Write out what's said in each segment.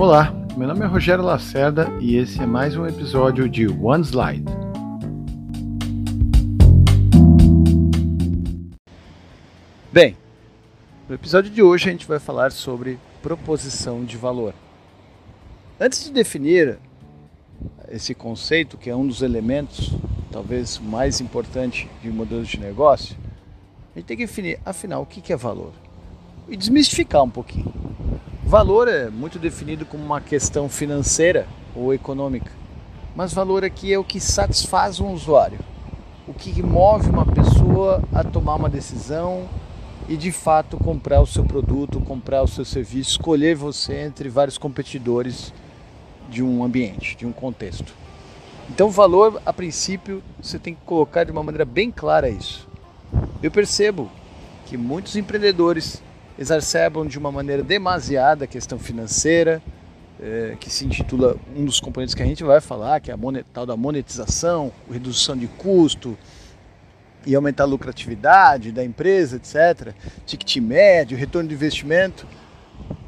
Olá, meu nome é Rogério Lacerda e esse é mais um episódio de One Slide. Bem, no episódio de hoje a gente vai falar sobre proposição de valor. Antes de definir esse conceito, que é um dos elementos talvez mais importante de modelos de negócio, a gente tem que definir, afinal, o que é valor e desmistificar um pouquinho. Valor é muito definido como uma questão financeira ou econômica, mas valor aqui é o que satisfaz um usuário, o que move uma pessoa a tomar uma decisão e de fato comprar o seu produto, comprar o seu serviço, escolher você entre vários competidores de um ambiente, de um contexto. Então, valor, a princípio, você tem que colocar de uma maneira bem clara isso. Eu percebo que muitos empreendedores exacerbam de uma maneira demasiada a questão financeira, é, que se intitula um dos componentes que a gente vai falar, que é a tal da monetização, redução de custo e aumentar a lucratividade da empresa, etc. Ticket médio, retorno de investimento.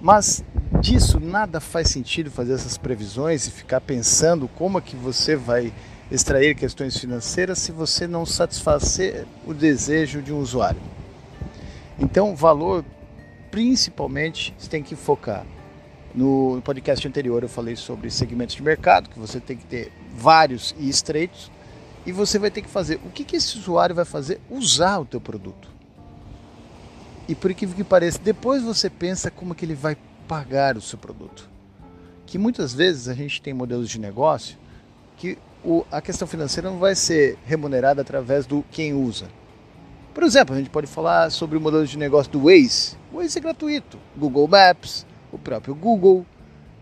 Mas disso nada faz sentido fazer essas previsões e ficar pensando como é que você vai extrair questões financeiras se você não satisfazer o desejo de um usuário. Então, valor principalmente você tem que focar. No podcast anterior eu falei sobre segmentos de mercado, que você tem que ter vários e estreitos, e você vai ter que fazer o que, que esse usuário vai fazer usar o teu produto. E por incrível que pareça, depois você pensa como que ele vai pagar o seu produto. Que muitas vezes a gente tem modelos de negócio que o, a questão financeira não vai ser remunerada através do quem usa, por exemplo, a gente pode falar sobre o modelo de negócio do Waze. Waze é gratuito. Google Maps, o próprio Google,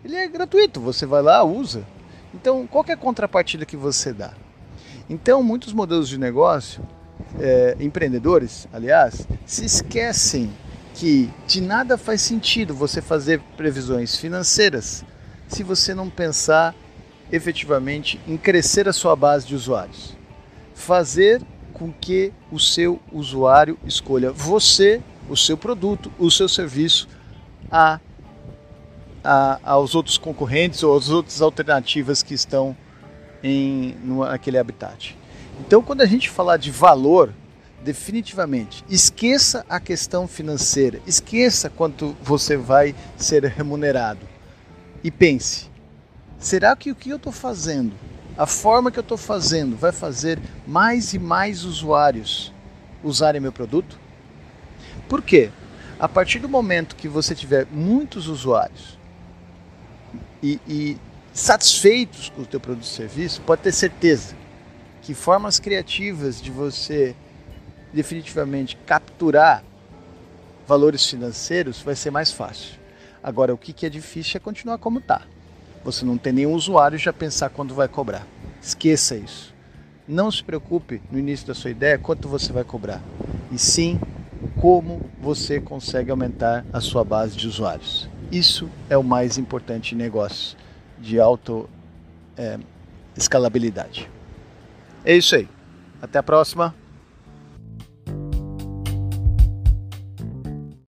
ele é gratuito. Você vai lá, usa. Então, qual é a contrapartida que você dá? Então, muitos modelos de negócio, é, empreendedores, aliás, se esquecem que de nada faz sentido você fazer previsões financeiras se você não pensar efetivamente em crescer a sua base de usuários. Fazer com que o seu usuário escolha você, o seu produto, o seu serviço a, a aos outros concorrentes ou às outras alternativas que estão em naquele habitat. Então, quando a gente falar de valor, definitivamente esqueça a questão financeira, esqueça quanto você vai ser remunerado e pense: será que o que eu estou fazendo a forma que eu estou fazendo vai fazer mais e mais usuários usarem meu produto? Por quê? A partir do momento que você tiver muitos usuários e, e satisfeitos com o teu produto e serviço, pode ter certeza que formas criativas de você definitivamente capturar valores financeiros vai ser mais fácil. Agora, o que é difícil é continuar como está. Você não tem nenhum usuário já pensar quando vai cobrar. Esqueça isso. Não se preocupe no início da sua ideia quanto você vai cobrar, e sim como você consegue aumentar a sua base de usuários. Isso é o mais importante em negócios de alta é, escalabilidade. É isso aí. Até a próxima.